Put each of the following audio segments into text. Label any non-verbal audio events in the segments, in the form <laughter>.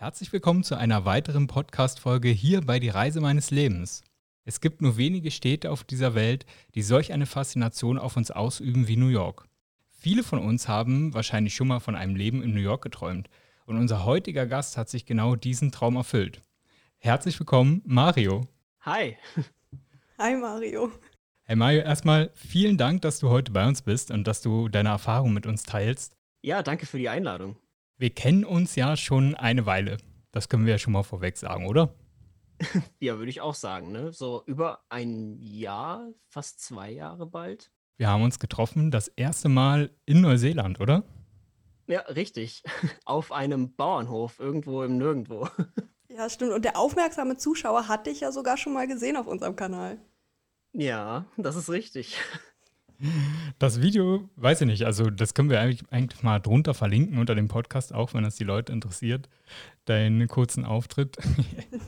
Herzlich willkommen zu einer weiteren Podcast-Folge hier bei Die Reise meines Lebens. Es gibt nur wenige Städte auf dieser Welt, die solch eine Faszination auf uns ausüben wie New York. Viele von uns haben wahrscheinlich schon mal von einem Leben in New York geträumt. Und unser heutiger Gast hat sich genau diesen Traum erfüllt. Herzlich willkommen, Mario. Hi. Hi, Mario. Hey Mario, erstmal vielen Dank, dass du heute bei uns bist und dass du deine Erfahrung mit uns teilst. Ja, danke für die Einladung. Wir kennen uns ja schon eine Weile. Das können wir ja schon mal vorweg sagen, oder? <laughs> ja, würde ich auch sagen, ne? So über ein Jahr, fast zwei Jahre bald. Wir haben uns getroffen, das erste Mal in Neuseeland, oder? Ja, richtig. <laughs> Auf einem Bauernhof, irgendwo im Nirgendwo. <laughs> Ja, stimmt. Und der aufmerksame Zuschauer hat dich ja sogar schon mal gesehen auf unserem Kanal. Ja, das ist richtig. Das Video, weiß ich nicht, also das können wir eigentlich, eigentlich mal drunter verlinken unter dem Podcast, auch wenn das die Leute interessiert, deinen kurzen Auftritt.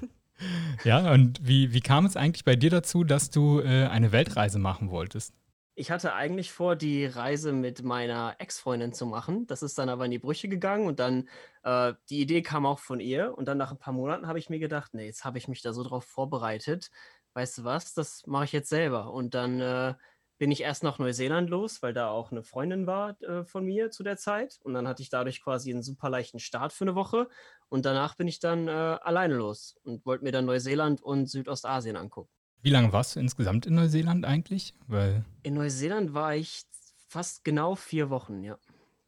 <laughs> ja, und wie, wie kam es eigentlich bei dir dazu, dass du äh, eine Weltreise machen wolltest? Ich hatte eigentlich vor, die Reise mit meiner Ex-Freundin zu machen. Das ist dann aber in die Brüche gegangen und dann äh, die Idee kam auch von ihr. Und dann nach ein paar Monaten habe ich mir gedacht, nee, jetzt habe ich mich da so drauf vorbereitet. Weißt du was, das mache ich jetzt selber. Und dann äh, bin ich erst nach Neuseeland los, weil da auch eine Freundin war äh, von mir zu der Zeit. Und dann hatte ich dadurch quasi einen super leichten Start für eine Woche. Und danach bin ich dann äh, alleine los und wollte mir dann Neuseeland und Südostasien angucken. Wie lange warst du insgesamt in Neuseeland eigentlich? Weil in Neuseeland war ich fast genau vier Wochen, ja.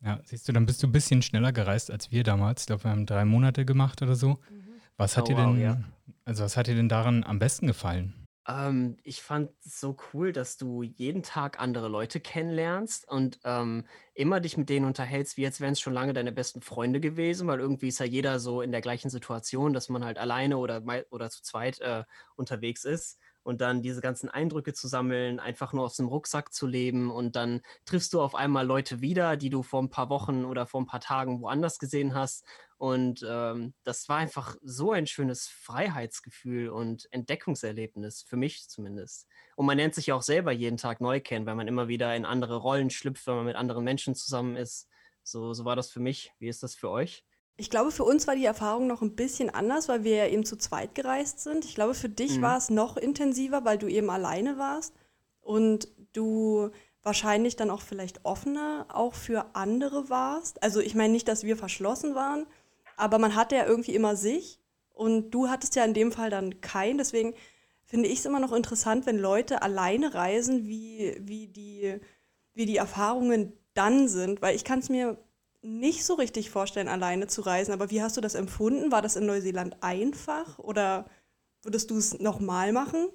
Ja, siehst du, dann bist du ein bisschen schneller gereist als wir damals. Ich glaube, wir haben drei Monate gemacht oder so. Mhm. Was hat oh, dir denn, wow, ja. also was hat dir denn daran am besten gefallen? Ähm, ich fand es so cool, dass du jeden Tag andere Leute kennenlernst und ähm, immer dich mit denen unterhältst, wie jetzt wären es schon lange deine besten Freunde gewesen, weil irgendwie ist ja jeder so in der gleichen Situation, dass man halt alleine oder, oder zu zweit äh, unterwegs ist und dann diese ganzen Eindrücke zu sammeln, einfach nur aus dem Rucksack zu leben und dann triffst du auf einmal Leute wieder, die du vor ein paar Wochen oder vor ein paar Tagen woanders gesehen hast. Und ähm, das war einfach so ein schönes Freiheitsgefühl und Entdeckungserlebnis, für mich zumindest. Und man lernt sich ja auch selber jeden Tag neu kennen, weil man immer wieder in andere Rollen schlüpft, wenn man mit anderen Menschen zusammen ist. So, so war das für mich. Wie ist das für euch? Ich glaube, für uns war die Erfahrung noch ein bisschen anders, weil wir ja eben zu zweit gereist sind. Ich glaube, für dich mhm. war es noch intensiver, weil du eben alleine warst und du wahrscheinlich dann auch vielleicht offener auch für andere warst. Also ich meine nicht, dass wir verschlossen waren, aber man hatte ja irgendwie immer sich und du hattest ja in dem Fall dann keinen. Deswegen finde ich es immer noch interessant, wenn Leute alleine reisen, wie, wie, die, wie die Erfahrungen dann sind, weil ich kann es mir nicht so richtig vorstellen, alleine zu reisen. Aber wie hast du das empfunden? War das in Neuseeland einfach oder würdest du es nochmal machen?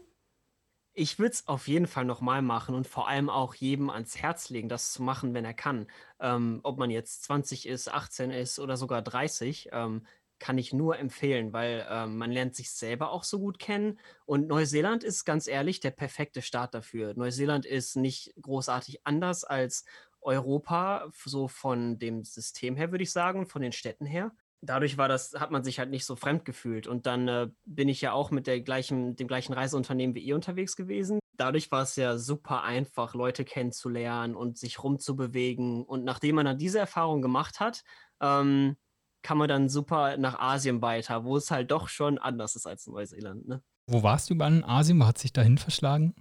Ich würde es auf jeden Fall nochmal machen und vor allem auch jedem ans Herz legen, das zu machen, wenn er kann. Ähm, ob man jetzt 20 ist, 18 ist oder sogar 30, ähm, kann ich nur empfehlen, weil ähm, man lernt sich selber auch so gut kennen. Und Neuseeland ist ganz ehrlich der perfekte Start dafür. Neuseeland ist nicht großartig anders als Europa, so von dem System her, würde ich sagen, von den Städten her. Dadurch war das, hat man sich halt nicht so fremd gefühlt. Und dann äh, bin ich ja auch mit der gleichen, dem gleichen Reiseunternehmen wie ihr unterwegs gewesen. Dadurch war es ja super einfach, Leute kennenzulernen und sich rumzubewegen. Und nachdem man dann diese Erfahrung gemacht hat, ähm, kann man dann super nach Asien weiter, wo es halt doch schon anders ist als Neuseeland. Ne? Wo warst du überall in Asien? Wo hat sich dahin verschlagen?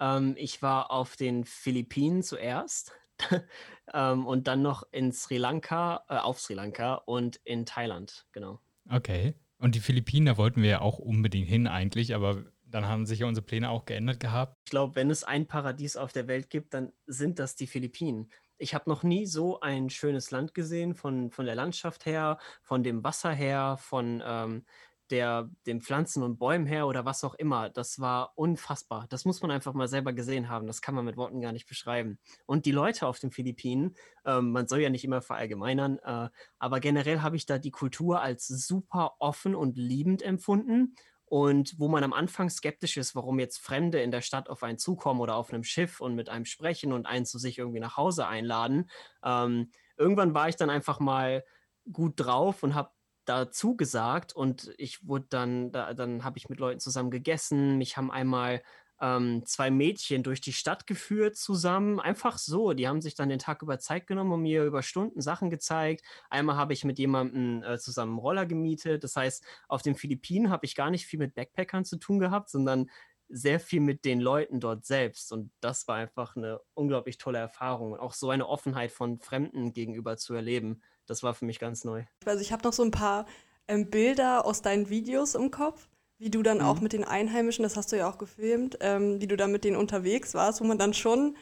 Ähm, ich war auf den Philippinen zuerst. <laughs> ähm, und dann noch in Sri Lanka, äh, auf Sri Lanka und in Thailand, genau. Okay. Und die Philippinen, da wollten wir ja auch unbedingt hin eigentlich, aber dann haben sich ja unsere Pläne auch geändert gehabt. Ich glaube, wenn es ein Paradies auf der Welt gibt, dann sind das die Philippinen. Ich habe noch nie so ein schönes Land gesehen, von, von der Landschaft her, von dem Wasser her, von ähm, der, den Pflanzen und Bäumen her oder was auch immer, das war unfassbar. Das muss man einfach mal selber gesehen haben. Das kann man mit Worten gar nicht beschreiben. Und die Leute auf den Philippinen, ähm, man soll ja nicht immer verallgemeinern, äh, aber generell habe ich da die Kultur als super offen und liebend empfunden. Und wo man am Anfang skeptisch ist, warum jetzt Fremde in der Stadt auf einen zukommen oder auf einem Schiff und mit einem sprechen und einen zu sich irgendwie nach Hause einladen, ähm, irgendwann war ich dann einfach mal gut drauf und habe dazu gesagt und ich wurde dann, da, dann habe ich mit Leuten zusammen gegessen. Mich haben einmal ähm, zwei Mädchen durch die Stadt geführt zusammen. Einfach so. Die haben sich dann den Tag über Zeit genommen und mir über Stunden Sachen gezeigt. Einmal habe ich mit jemandem äh, zusammen Roller gemietet. Das heißt, auf den Philippinen habe ich gar nicht viel mit Backpackern zu tun gehabt, sondern sehr viel mit den Leuten dort selbst. Und das war einfach eine unglaublich tolle Erfahrung. Und auch so eine Offenheit von Fremden gegenüber zu erleben, das war für mich ganz neu. Also ich habe noch so ein paar ähm, Bilder aus deinen Videos im Kopf wie du dann mhm. auch mit den Einheimischen, das hast du ja auch gefilmt, ähm, wie du dann mit denen unterwegs warst, wo man dann schon,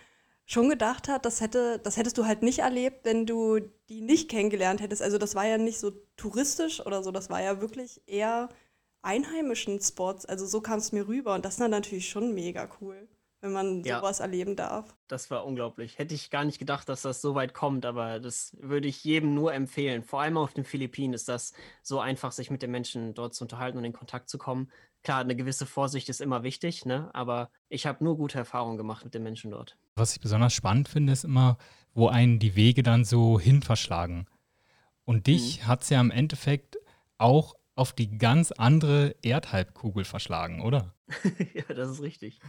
schon gedacht hat, das, hätte, das hättest du halt nicht erlebt, wenn du die nicht kennengelernt hättest. Also das war ja nicht so touristisch oder so, das war ja wirklich eher einheimischen Spots. Also so kam es mir rüber und das ist dann natürlich schon mega cool wenn man ja. sowas erleben darf. Das war unglaublich. Hätte ich gar nicht gedacht, dass das so weit kommt, aber das würde ich jedem nur empfehlen. Vor allem auf den Philippinen ist das so einfach, sich mit den Menschen dort zu unterhalten und in Kontakt zu kommen. Klar, eine gewisse Vorsicht ist immer wichtig, ne? aber ich habe nur gute Erfahrungen gemacht mit den Menschen dort. Was ich besonders spannend finde, ist immer, wo einen die Wege dann so hin verschlagen. Und dich mhm. hat es ja im Endeffekt auch auf die ganz andere Erdhalbkugel verschlagen, oder? <laughs> ja, das ist richtig.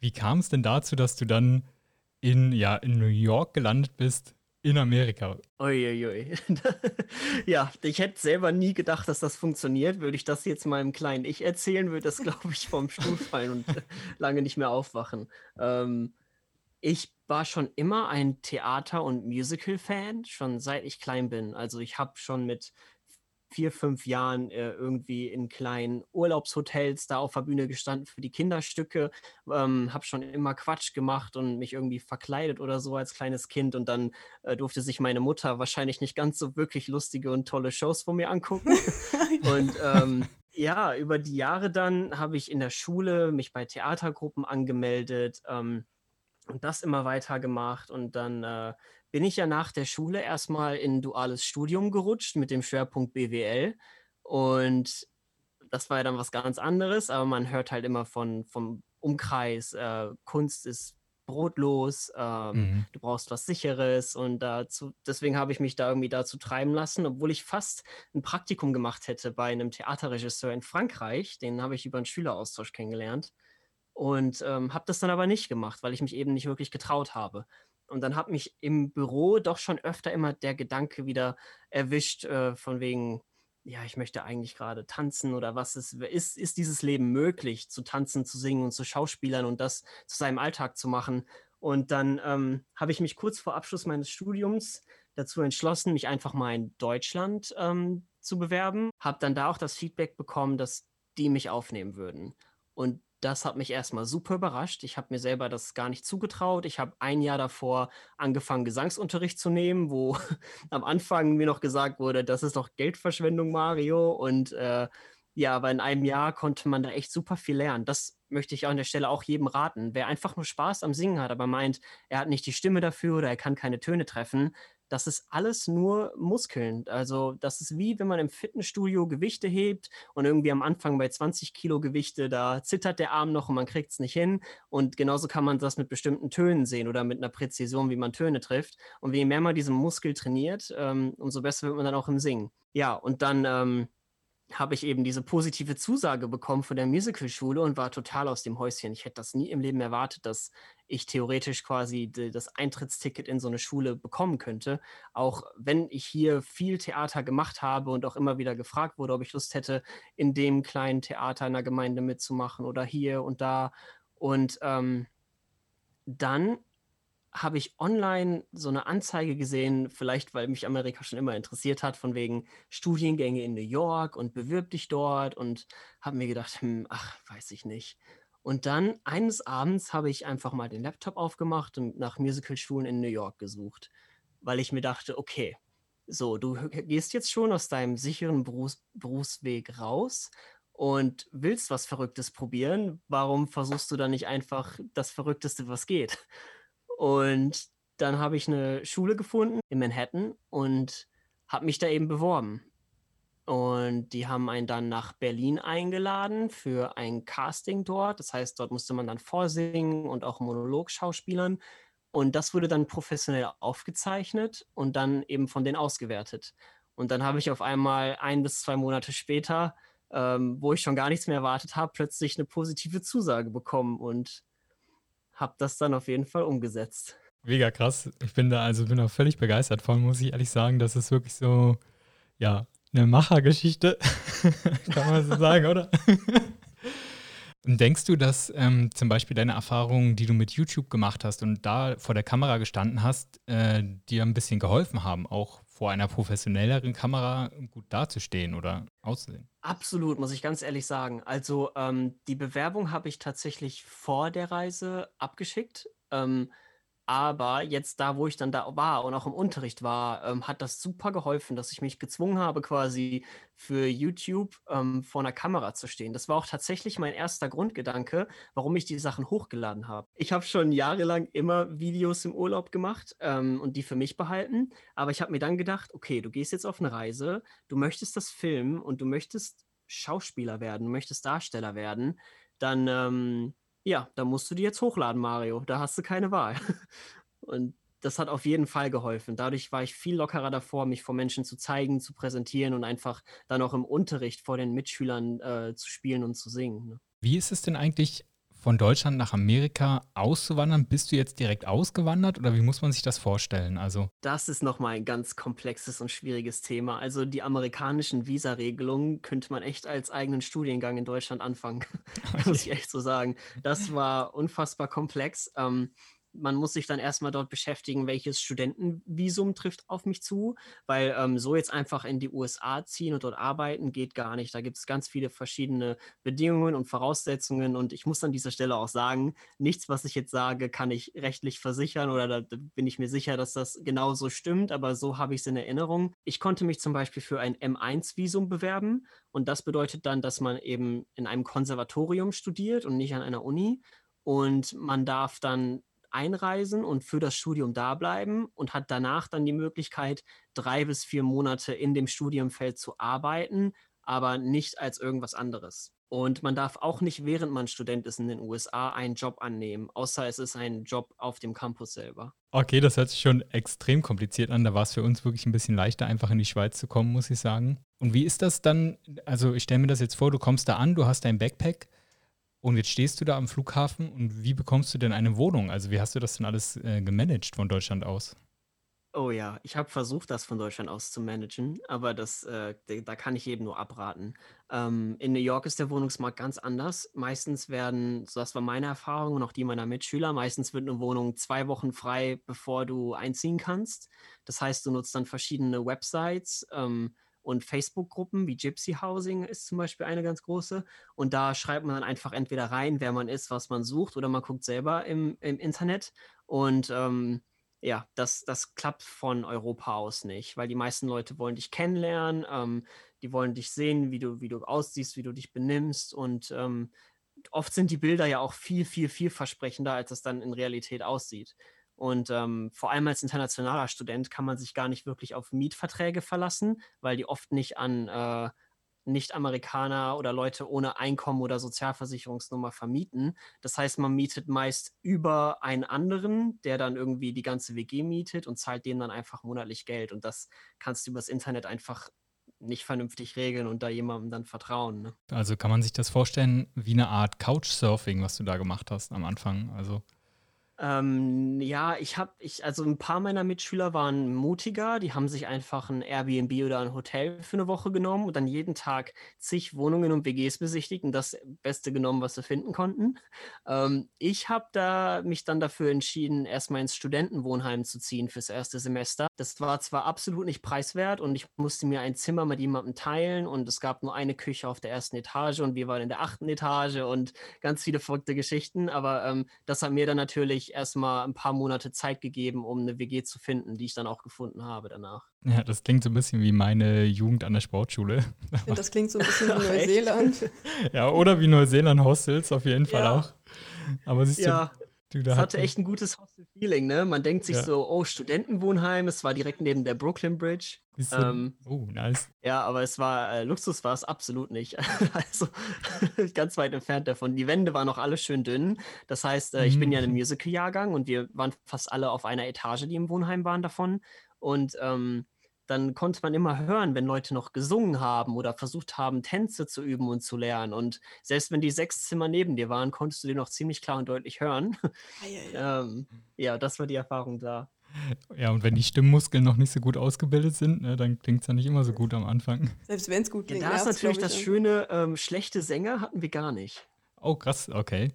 Wie kam es denn dazu, dass du dann in, ja, in New York gelandet bist, in Amerika? Uiuiui. <laughs> ja, ich hätte selber nie gedacht, dass das funktioniert. Würde ich das jetzt meinem kleinen Ich erzählen, würde das, <laughs> glaube ich, vom Stuhl fallen und lange nicht mehr aufwachen. Ähm, ich war schon immer ein Theater- und Musical-Fan, schon seit ich klein bin. Also ich habe schon mit vier, fünf Jahren äh, irgendwie in kleinen Urlaubshotels da auf der Bühne gestanden für die Kinderstücke, ähm, habe schon immer Quatsch gemacht und mich irgendwie verkleidet oder so als kleines Kind und dann äh, durfte sich meine Mutter wahrscheinlich nicht ganz so wirklich lustige und tolle Shows von mir angucken. <laughs> und ähm, ja, über die Jahre dann habe ich in der Schule mich bei Theatergruppen angemeldet ähm, und das immer weiter gemacht und dann äh, bin ich ja nach der Schule erstmal in duales Studium gerutscht mit dem Schwerpunkt BWL. Und das war ja dann was ganz anderes, aber man hört halt immer von, vom Umkreis, äh, Kunst ist brotlos, ähm, mhm. du brauchst was Sicheres und dazu, deswegen habe ich mich da irgendwie dazu treiben lassen, obwohl ich fast ein Praktikum gemacht hätte bei einem Theaterregisseur in Frankreich, den habe ich über einen Schüleraustausch kennengelernt und ähm, habe das dann aber nicht gemacht, weil ich mich eben nicht wirklich getraut habe. Und dann hat mich im Büro doch schon öfter immer der Gedanke wieder erwischt, äh, von wegen, ja, ich möchte eigentlich gerade tanzen oder was ist, ist, ist dieses Leben möglich, zu tanzen, zu singen und zu Schauspielern und das zu seinem Alltag zu machen. Und dann ähm, habe ich mich kurz vor Abschluss meines Studiums dazu entschlossen, mich einfach mal in Deutschland ähm, zu bewerben. Habe dann da auch das Feedback bekommen, dass die mich aufnehmen würden. Und das hat mich erstmal super überrascht. Ich habe mir selber das gar nicht zugetraut. Ich habe ein Jahr davor angefangen, Gesangsunterricht zu nehmen, wo <laughs> am Anfang mir noch gesagt wurde, das ist doch Geldverschwendung, Mario. Und äh, ja, aber in einem Jahr konnte man da echt super viel lernen. Das möchte ich an der Stelle auch jedem raten. Wer einfach nur Spaß am Singen hat, aber meint, er hat nicht die Stimme dafür oder er kann keine Töne treffen, das ist alles nur Muskeln. Also das ist wie wenn man im Fitnessstudio Gewichte hebt und irgendwie am Anfang bei 20 Kilo Gewichte, da zittert der Arm noch und man kriegt es nicht hin. Und genauso kann man das mit bestimmten Tönen sehen oder mit einer Präzision, wie man Töne trifft. Und je mehr man diesen Muskel trainiert, ähm, umso besser wird man dann auch im Singen. Ja, und dann ähm, habe ich eben diese positive Zusage bekommen von der Musicalschule und war total aus dem Häuschen. Ich hätte das nie im Leben erwartet, dass ich theoretisch quasi das Eintrittsticket in so eine Schule bekommen könnte. Auch wenn ich hier viel Theater gemacht habe und auch immer wieder gefragt wurde, ob ich Lust hätte, in dem kleinen Theater in der Gemeinde mitzumachen oder hier und da. Und ähm, dann habe ich online so eine Anzeige gesehen, vielleicht weil mich Amerika schon immer interessiert hat, von wegen Studiengänge in New York und bewirb dich dort und habe mir gedacht, hm, ach, weiß ich nicht. Und dann eines Abends habe ich einfach mal den Laptop aufgemacht und nach Musicalschulen in New York gesucht, weil ich mir dachte, okay, so, du gehst jetzt schon aus deinem sicheren Berufs Berufsweg raus und willst was Verrücktes probieren. Warum versuchst du dann nicht einfach das Verrückteste, was geht? Und dann habe ich eine Schule gefunden in Manhattan und habe mich da eben beworben. Und die haben einen dann nach Berlin eingeladen für ein Casting dort. Das heißt, dort musste man dann vorsingen und auch Monolog schauspielern. Und das wurde dann professionell aufgezeichnet und dann eben von denen ausgewertet. Und dann habe ich auf einmal ein bis zwei Monate später ähm, wo ich schon gar nichts mehr erwartet habe, plötzlich eine positive Zusage bekommen und habe das dann auf jeden Fall umgesetzt. Mega krass. Ich bin da also bin auch völlig begeistert von, muss ich ehrlich sagen. Das ist wirklich so, ja, eine Machergeschichte, <laughs> kann man so sagen, oder? Und denkst du, dass ähm, zum Beispiel deine Erfahrungen, die du mit YouTube gemacht hast und da vor der Kamera gestanden hast, äh, dir ein bisschen geholfen haben, auch vor einer professionelleren Kamera gut dazustehen oder auszusehen? Absolut, muss ich ganz ehrlich sagen. Also ähm, die Bewerbung habe ich tatsächlich vor der Reise abgeschickt. Ähm, aber jetzt da, wo ich dann da war und auch im Unterricht war, ähm, hat das super geholfen, dass ich mich gezwungen habe, quasi für YouTube ähm, vor einer Kamera zu stehen. Das war auch tatsächlich mein erster Grundgedanke, warum ich die Sachen hochgeladen habe. Ich habe schon jahrelang immer Videos im Urlaub gemacht ähm, und die für mich behalten. Aber ich habe mir dann gedacht, okay, du gehst jetzt auf eine Reise, du möchtest das filmen und du möchtest Schauspieler werden, möchtest Darsteller werden, dann ähm, ja, da musst du die jetzt hochladen, Mario. Da hast du keine Wahl. <laughs> Und das hat auf jeden Fall geholfen. Dadurch war ich viel lockerer davor, mich vor Menschen zu zeigen, zu präsentieren und einfach dann auch im Unterricht vor den Mitschülern äh, zu spielen und zu singen. Ne? Wie ist es denn eigentlich von Deutschland nach Amerika auszuwandern? Bist du jetzt direkt ausgewandert oder wie muss man sich das vorstellen? Also das ist nochmal ein ganz komplexes und schwieriges Thema. Also die amerikanischen Visa-Regelungen könnte man echt als eigenen Studiengang in Deutschland anfangen, <laughs> muss ich echt so sagen. Das war unfassbar komplex. Ähm, man muss sich dann erstmal dort beschäftigen, welches Studentenvisum trifft auf mich zu, weil ähm, so jetzt einfach in die USA ziehen und dort arbeiten geht gar nicht. Da gibt es ganz viele verschiedene Bedingungen und Voraussetzungen und ich muss an dieser Stelle auch sagen, nichts, was ich jetzt sage, kann ich rechtlich versichern oder da bin ich mir sicher, dass das genau so stimmt, aber so habe ich es in Erinnerung. Ich konnte mich zum Beispiel für ein M1-Visum bewerben und das bedeutet dann, dass man eben in einem Konservatorium studiert und nicht an einer Uni. Und man darf dann einreisen und für das Studium da bleiben und hat danach dann die Möglichkeit, drei bis vier Monate in dem Studiumfeld zu arbeiten, aber nicht als irgendwas anderes. Und man darf auch nicht, während man Student ist in den USA, einen Job annehmen, außer es ist ein Job auf dem Campus selber. Okay, das hört sich schon extrem kompliziert an. Da war es für uns wirklich ein bisschen leichter, einfach in die Schweiz zu kommen, muss ich sagen. Und wie ist das dann? Also, ich stelle mir das jetzt vor, du kommst da an, du hast dein Backpack und jetzt stehst du da am Flughafen und wie bekommst du denn eine Wohnung? Also wie hast du das denn alles äh, gemanagt von Deutschland aus? Oh ja, ich habe versucht, das von Deutschland aus zu managen, aber das, äh, da kann ich eben nur abraten. Ähm, in New York ist der Wohnungsmarkt ganz anders. Meistens werden, so das war meine Erfahrung und auch die meiner Mitschüler, meistens wird eine Wohnung zwei Wochen frei, bevor du einziehen kannst. Das heißt, du nutzt dann verschiedene Websites. Ähm, und Facebook-Gruppen wie Gypsy Housing ist zum Beispiel eine ganz große. Und da schreibt man dann einfach entweder rein, wer man ist, was man sucht, oder man guckt selber im, im Internet. Und ähm, ja, das, das klappt von Europa aus nicht, weil die meisten Leute wollen dich kennenlernen, ähm, die wollen dich sehen, wie du, wie du aussiehst, wie du dich benimmst. Und ähm, oft sind die Bilder ja auch viel, viel, vielversprechender, als es dann in Realität aussieht. Und ähm, vor allem als internationaler Student kann man sich gar nicht wirklich auf Mietverträge verlassen, weil die oft nicht an äh, Nicht-Amerikaner oder Leute ohne Einkommen oder Sozialversicherungsnummer vermieten. Das heißt, man mietet meist über einen anderen, der dann irgendwie die ganze WG mietet und zahlt dem dann einfach monatlich Geld. Und das kannst du übers Internet einfach nicht vernünftig regeln und da jemandem dann vertrauen. Ne? Also kann man sich das vorstellen wie eine Art Couchsurfing, was du da gemacht hast am Anfang? Also ähm, ja, ich habe, ich, also ein paar meiner Mitschüler waren mutiger, die haben sich einfach ein Airbnb oder ein Hotel für eine Woche genommen und dann jeden Tag zig Wohnungen und WGs besichtigt und das Beste genommen, was sie finden konnten. Ähm, ich habe da mich dann dafür entschieden, erstmal ins Studentenwohnheim zu ziehen fürs erste Semester. Das war zwar absolut nicht preiswert und ich musste mir ein Zimmer mit jemandem teilen und es gab nur eine Küche auf der ersten Etage und wir waren in der achten Etage und ganz viele verrückte Geschichten, aber ähm, das hat mir dann natürlich erstmal ein paar Monate Zeit gegeben, um eine WG zu finden, die ich dann auch gefunden habe danach. Ja, das klingt so ein bisschen wie meine Jugend an der Sportschule. Das klingt so ein <laughs> bisschen wie Neuseeland. ja, oder wie Neuseeland-Hostels auf jeden Fall ja. auch. Aber siehst ja. du, Du, da das hatte echt ein gutes Hostel-Feeling, ne? Man denkt sich ja. so, oh, Studentenwohnheim, es war direkt neben der Brooklyn Bridge. Ähm, oh, nice. Ja, aber es war, äh, Luxus war es absolut nicht. <laughs> also <laughs> ganz weit entfernt davon. Die Wände waren noch alle schön dünn. Das heißt, äh, ich bin ja in einem mhm. Musical-Jahrgang und wir waren fast alle auf einer Etage, die im Wohnheim waren davon. Und ähm, dann konnte man immer hören, wenn Leute noch gesungen haben oder versucht haben, Tänze zu üben und zu lernen. Und selbst wenn die sechs Zimmer neben dir waren, konntest du die noch ziemlich klar und deutlich hören. <laughs> ähm, ja, das war die Erfahrung da. Ja, und wenn die Stimmmuskeln noch nicht so gut ausgebildet sind, ne, dann klingt es ja nicht immer so gut am Anfang. Selbst wenn es gut klingt. Ja, da ist natürlich das Schöne, ähm, schlechte Sänger hatten wir gar nicht. Oh, krass, okay.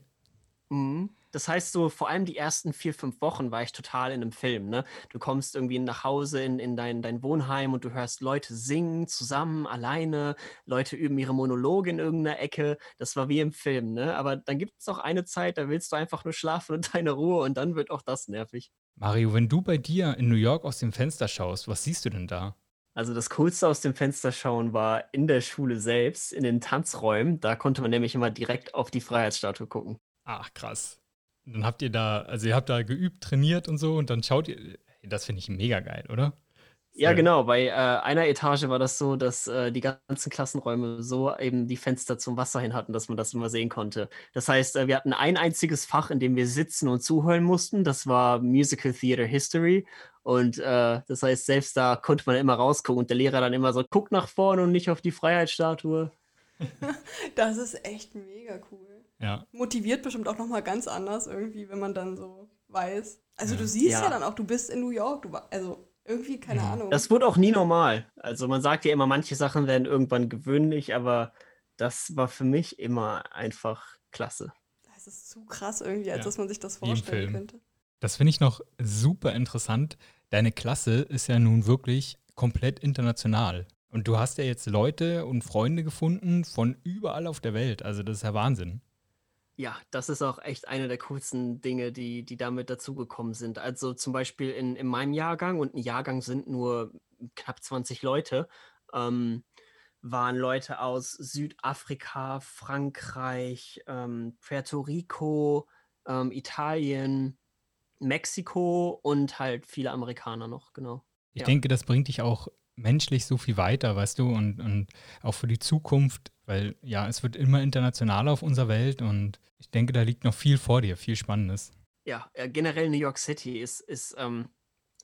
Mhm. Das heißt, so vor allem die ersten vier, fünf Wochen war ich total in einem Film. Ne? Du kommst irgendwie nach Hause in, in dein, dein Wohnheim und du hörst Leute singen, zusammen, alleine. Leute üben ihre Monologe in irgendeiner Ecke. Das war wie im Film. Ne? Aber dann gibt es auch eine Zeit, da willst du einfach nur schlafen und <laughs> deine Ruhe und dann wird auch das nervig. Mario, wenn du bei dir in New York aus dem Fenster schaust, was siehst du denn da? Also das Coolste aus dem Fenster schauen war in der Schule selbst, in den Tanzräumen. Da konnte man nämlich immer direkt auf die Freiheitsstatue gucken. Ach, krass. Dann habt ihr da, also ihr habt da geübt, trainiert und so und dann schaut ihr, das finde ich mega geil, oder? Ja, genau. Bei äh, einer Etage war das so, dass äh, die ganzen Klassenräume so eben die Fenster zum Wasser hin hatten, dass man das immer sehen konnte. Das heißt, äh, wir hatten ein einziges Fach, in dem wir sitzen und zuhören mussten. Das war Musical Theater History. Und äh, das heißt, selbst da konnte man immer rausgucken und der Lehrer dann immer so, guck nach vorne und nicht auf die Freiheitsstatue. <laughs> das ist echt mega cool. Ja. Motiviert bestimmt auch nochmal ganz anders irgendwie, wenn man dann so weiß. Also ja. du siehst ja. ja. dann auch, du bist in New York, du, also irgendwie, keine ja. Ahnung. Das wird auch nie normal. Also man sagt ja immer, manche Sachen werden irgendwann gewöhnlich, aber das war für mich immer einfach klasse. Das ist zu krass irgendwie, als dass man sich das vorstellen könnte. Das finde ich noch super interessant. Deine Klasse ist ja nun wirklich komplett international. Und du hast ja jetzt Leute und Freunde gefunden von überall auf der Welt. Also das ist ja Wahnsinn. Ja, das ist auch echt eine der coolsten Dinge, die, die damit dazugekommen sind. Also zum Beispiel in, in meinem Jahrgang, und ein Jahrgang sind nur knapp 20 Leute, ähm, waren Leute aus Südafrika, Frankreich, ähm, Puerto Rico, ähm, Italien, Mexiko und halt viele Amerikaner noch, genau. Ich ja. denke, das bringt dich auch menschlich so viel weiter, weißt du, und, und auch für die Zukunft, weil ja, es wird immer internationaler auf unserer Welt und ich denke, da liegt noch viel vor dir, viel Spannendes. Ja, äh, generell New York City ist, ist ähm,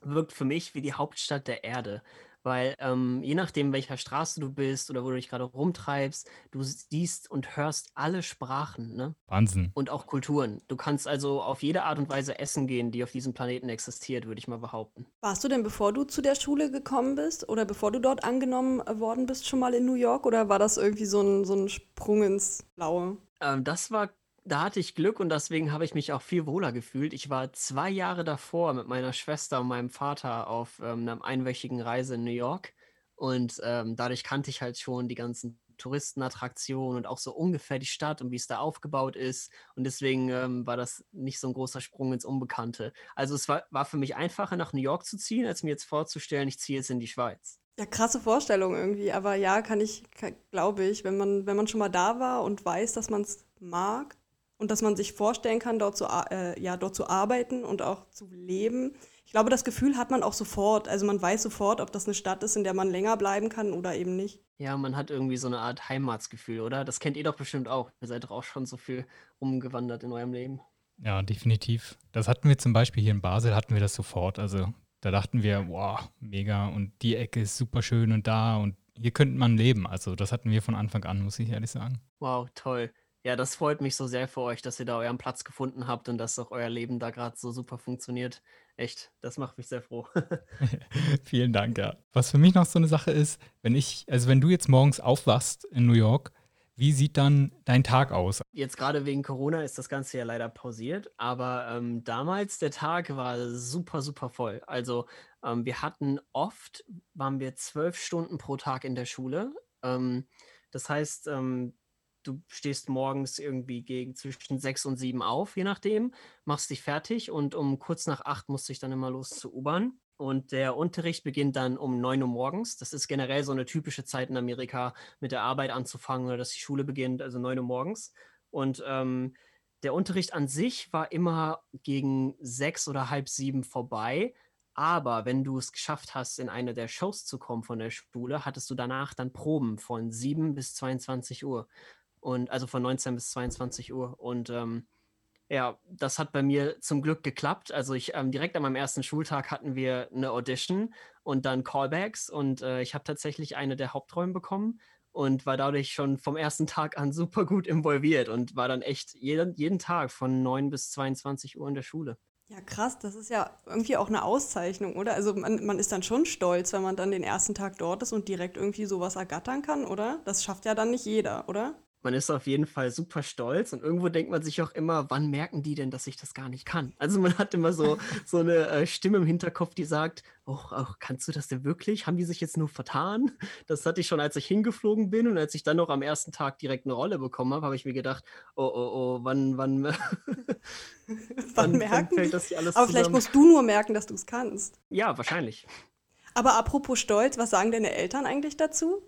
wirkt für mich wie die Hauptstadt der Erde weil ähm, je nachdem, welcher Straße du bist oder wo du dich gerade rumtreibst, du siehst und hörst alle Sprachen, ne? Wahnsinn. Und auch Kulturen. Du kannst also auf jede Art und Weise essen gehen, die auf diesem Planeten existiert, würde ich mal behaupten. Warst du denn, bevor du zu der Schule gekommen bist oder bevor du dort angenommen worden bist, schon mal in New York oder war das irgendwie so ein, so ein Sprung ins Blaue? Ähm, das war da hatte ich Glück und deswegen habe ich mich auch viel wohler gefühlt. Ich war zwei Jahre davor mit meiner Schwester und meinem Vater auf ähm, einer einwöchigen Reise in New York und ähm, dadurch kannte ich halt schon die ganzen Touristenattraktionen und auch so ungefähr die Stadt und wie es da aufgebaut ist. Und deswegen ähm, war das nicht so ein großer Sprung ins Unbekannte. Also es war, war für mich einfacher, nach New York zu ziehen, als mir jetzt vorzustellen, ich ziehe jetzt in die Schweiz. Ja, krasse Vorstellung irgendwie. Aber ja, kann ich, glaube ich, wenn man, wenn man schon mal da war und weiß, dass man es mag, und dass man sich vorstellen kann, dort zu, äh, ja, dort zu arbeiten und auch zu leben. Ich glaube, das Gefühl hat man auch sofort. Also man weiß sofort, ob das eine Stadt ist, in der man länger bleiben kann oder eben nicht. Ja, man hat irgendwie so eine Art Heimatsgefühl, oder? Das kennt ihr doch bestimmt auch. Ihr seid doch auch schon so viel rumgewandert in eurem Leben. Ja, definitiv. Das hatten wir zum Beispiel hier in Basel, hatten wir das sofort. Also da dachten wir, wow, mega und die Ecke ist super schön und da und hier könnte man leben. Also das hatten wir von Anfang an, muss ich ehrlich sagen. Wow, toll. Ja, das freut mich so sehr für euch, dass ihr da euren Platz gefunden habt und dass auch euer Leben da gerade so super funktioniert. Echt, das macht mich sehr froh. <laughs> <laughs> Vielen Dank, ja. Was für mich noch so eine Sache ist, wenn ich, also wenn du jetzt morgens aufwachst in New York, wie sieht dann dein Tag aus? Jetzt gerade wegen Corona ist das Ganze ja leider pausiert, aber ähm, damals der Tag war super, super voll. Also ähm, wir hatten oft, waren wir zwölf Stunden pro Tag in der Schule. Ähm, das heißt, ähm, du stehst morgens irgendwie gegen zwischen sechs und sieben auf, je nachdem, machst dich fertig und um kurz nach acht musst du dich dann immer los zur U-Bahn. Und der Unterricht beginnt dann um neun Uhr morgens. Das ist generell so eine typische Zeit in Amerika, mit der Arbeit anzufangen oder dass die Schule beginnt, also neun Uhr morgens. Und ähm, der Unterricht an sich war immer gegen sechs oder halb sieben vorbei. Aber wenn du es geschafft hast, in eine der Shows zu kommen von der Schule, hattest du danach dann Proben von 7 bis 22 Uhr und also von 19 bis 22 Uhr. Und ähm, Ja, das hat bei mir zum Glück geklappt. Also ich ähm, direkt an meinem ersten Schultag hatten wir eine Audition und dann Callbacks und äh, ich habe tatsächlich eine der Hauptrollen bekommen und war dadurch schon vom ersten Tag an super gut involviert und war dann echt jeden, jeden Tag von 9 bis 22 Uhr in der Schule. Ja, krass, das ist ja irgendwie auch eine Auszeichnung, oder? Also man, man ist dann schon stolz, wenn man dann den ersten Tag dort ist und direkt irgendwie sowas ergattern kann, oder? Das schafft ja dann nicht jeder, oder? Man ist auf jeden Fall super stolz und irgendwo denkt man sich auch immer, wann merken die denn, dass ich das gar nicht kann? Also man hat immer so, <laughs> so eine äh, Stimme im Hinterkopf, die sagt, oh, oh, kannst du das denn wirklich? Haben die sich jetzt nur vertan? Das hatte ich schon, als ich hingeflogen bin und als ich dann noch am ersten Tag direkt eine Rolle bekommen habe, habe ich mir gedacht, oh, oh, oh, wann, wann, <laughs> wann, wann merken fällt das hier alles Aber zusammen? vielleicht musst du nur merken, dass du es kannst. Ja, wahrscheinlich. Aber apropos Stolz, was sagen deine Eltern eigentlich dazu?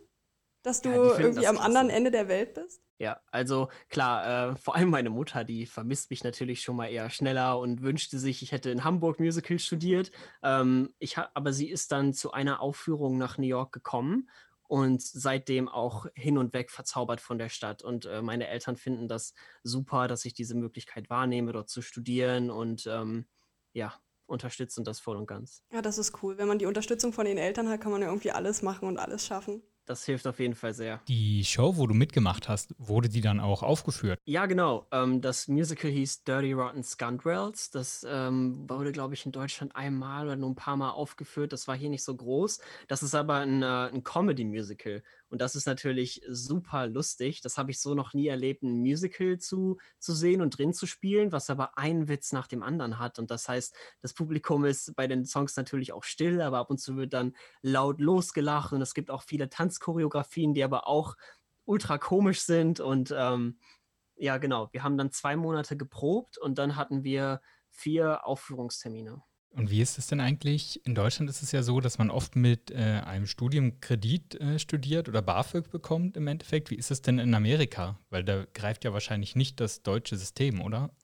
Dass du ja, irgendwie am anderen Ende der Welt bist? Ja, also klar, äh, vor allem meine Mutter, die vermisst mich natürlich schon mal eher schneller und wünschte sich, ich hätte in Hamburg Musical studiert. Ähm, ich aber sie ist dann zu einer Aufführung nach New York gekommen und seitdem auch hin und weg verzaubert von der Stadt. Und äh, meine Eltern finden das super, dass ich diese Möglichkeit wahrnehme, dort zu studieren und ähm, ja, unterstützen das voll und ganz. Ja, das ist cool. Wenn man die Unterstützung von den Eltern hat, kann man ja irgendwie alles machen und alles schaffen das hilft auf jeden Fall sehr. Die Show, wo du mitgemacht hast, wurde die dann auch aufgeführt? Ja, genau. Ähm, das Musical hieß Dirty Rotten Scoundrels. Das ähm, wurde, glaube ich, in Deutschland einmal oder nur ein paar Mal aufgeführt. Das war hier nicht so groß. Das ist aber ein, äh, ein Comedy-Musical. Und das ist natürlich super lustig. Das habe ich so noch nie erlebt, ein Musical zu, zu sehen und drin zu spielen, was aber einen Witz nach dem anderen hat. Und das heißt, das Publikum ist bei den Songs natürlich auch still, aber ab und zu wird dann laut losgelacht. Und es gibt auch viele Tanzchoreografien, die aber auch ultra komisch sind. Und ähm, ja, genau, wir haben dann zwei Monate geprobt und dann hatten wir vier Aufführungstermine. Und wie ist es denn eigentlich? In Deutschland ist es ja so, dass man oft mit äh, einem Studiumkredit äh, studiert oder BAföG bekommt im Endeffekt. Wie ist es denn in Amerika? Weil da greift ja wahrscheinlich nicht das deutsche System, oder?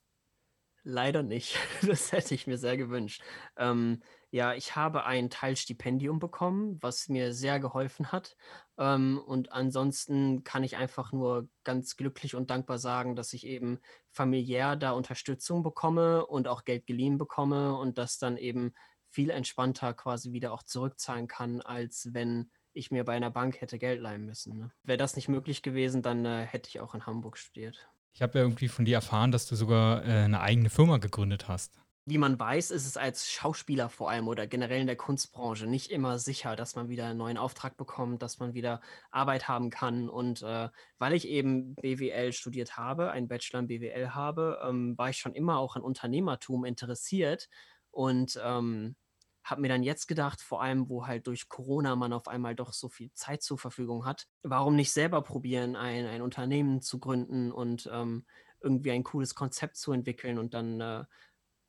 Leider nicht. <laughs> Das hätte ich mir sehr gewünscht. Ähm, ja, ich habe ein Teilstipendium bekommen, was mir sehr geholfen hat. Ähm, und ansonsten kann ich einfach nur ganz glücklich und dankbar sagen, dass ich eben familiär da Unterstützung bekomme und auch Geld geliehen bekomme und das dann eben viel entspannter quasi wieder auch zurückzahlen kann, als wenn ich mir bei einer Bank hätte Geld leihen müssen. Ne? Wäre das nicht möglich gewesen, dann äh, hätte ich auch in Hamburg studiert. Ich habe ja irgendwie von dir erfahren, dass du sogar äh, eine eigene Firma gegründet hast wie man weiß, ist es als Schauspieler vor allem oder generell in der Kunstbranche nicht immer sicher, dass man wieder einen neuen Auftrag bekommt, dass man wieder Arbeit haben kann. Und äh, weil ich eben BWL studiert habe, einen Bachelor in BWL habe, ähm, war ich schon immer auch an Unternehmertum interessiert und ähm, habe mir dann jetzt gedacht, vor allem wo halt durch Corona man auf einmal doch so viel Zeit zur Verfügung hat, warum nicht selber probieren, ein, ein Unternehmen zu gründen und ähm, irgendwie ein cooles Konzept zu entwickeln und dann äh,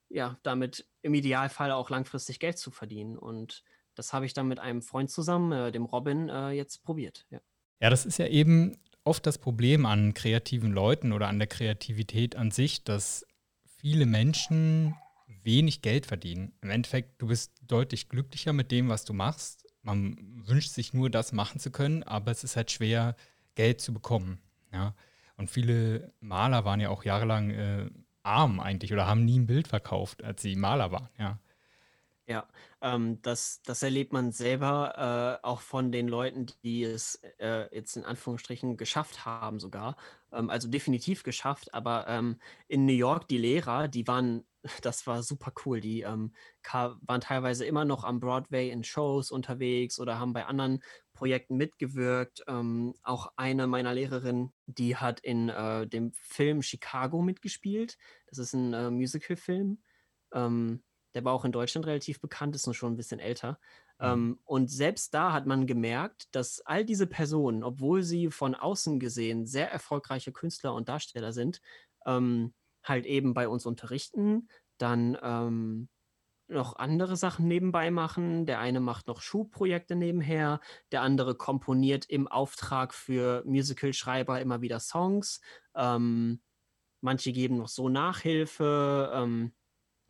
ja, damit im Idealfall auch langfristig Geld zu verdienen. Und das habe ich dann mit einem Freund zusammen, äh, dem Robin, äh, jetzt probiert. Ja. ja, das ist ja eben oft das Problem an kreativen Leuten oder an der Kreativität an sich, dass viele Menschen wenig Geld verdienen. Im Endeffekt, du bist deutlich glücklicher mit dem, was du machst. Man wünscht sich nur, das machen zu können, aber es ist halt schwer, Geld zu bekommen. Ja? Und viele Maler waren ja auch jahrelang äh, arm eigentlich oder haben nie ein Bild verkauft, als sie Maler waren, ja. Ja, ähm, das, das erlebt man selber äh, auch von den Leuten, die es äh, jetzt in Anführungsstrichen geschafft haben sogar. Ähm, also definitiv geschafft, aber ähm, in New York die Lehrer, die waren, <laughs> das war super cool, die ähm, waren teilweise immer noch am Broadway in Shows unterwegs oder haben bei anderen Projekten mitgewirkt. Ähm, auch eine meiner Lehrerinnen, die hat in äh, dem Film Chicago mitgespielt. Das ist ein äh, Musical-Film. Ähm, der war auch in Deutschland relativ bekannt, ist nur schon ein bisschen älter. Mhm. Ähm, und selbst da hat man gemerkt, dass all diese Personen, obwohl sie von außen gesehen sehr erfolgreiche Künstler und Darsteller sind, ähm, halt eben bei uns unterrichten, dann ähm, noch andere Sachen nebenbei machen. Der eine macht noch Schulprojekte nebenher, der andere komponiert im Auftrag für Musical-Schreiber immer wieder Songs. Ähm, manche geben noch so Nachhilfe.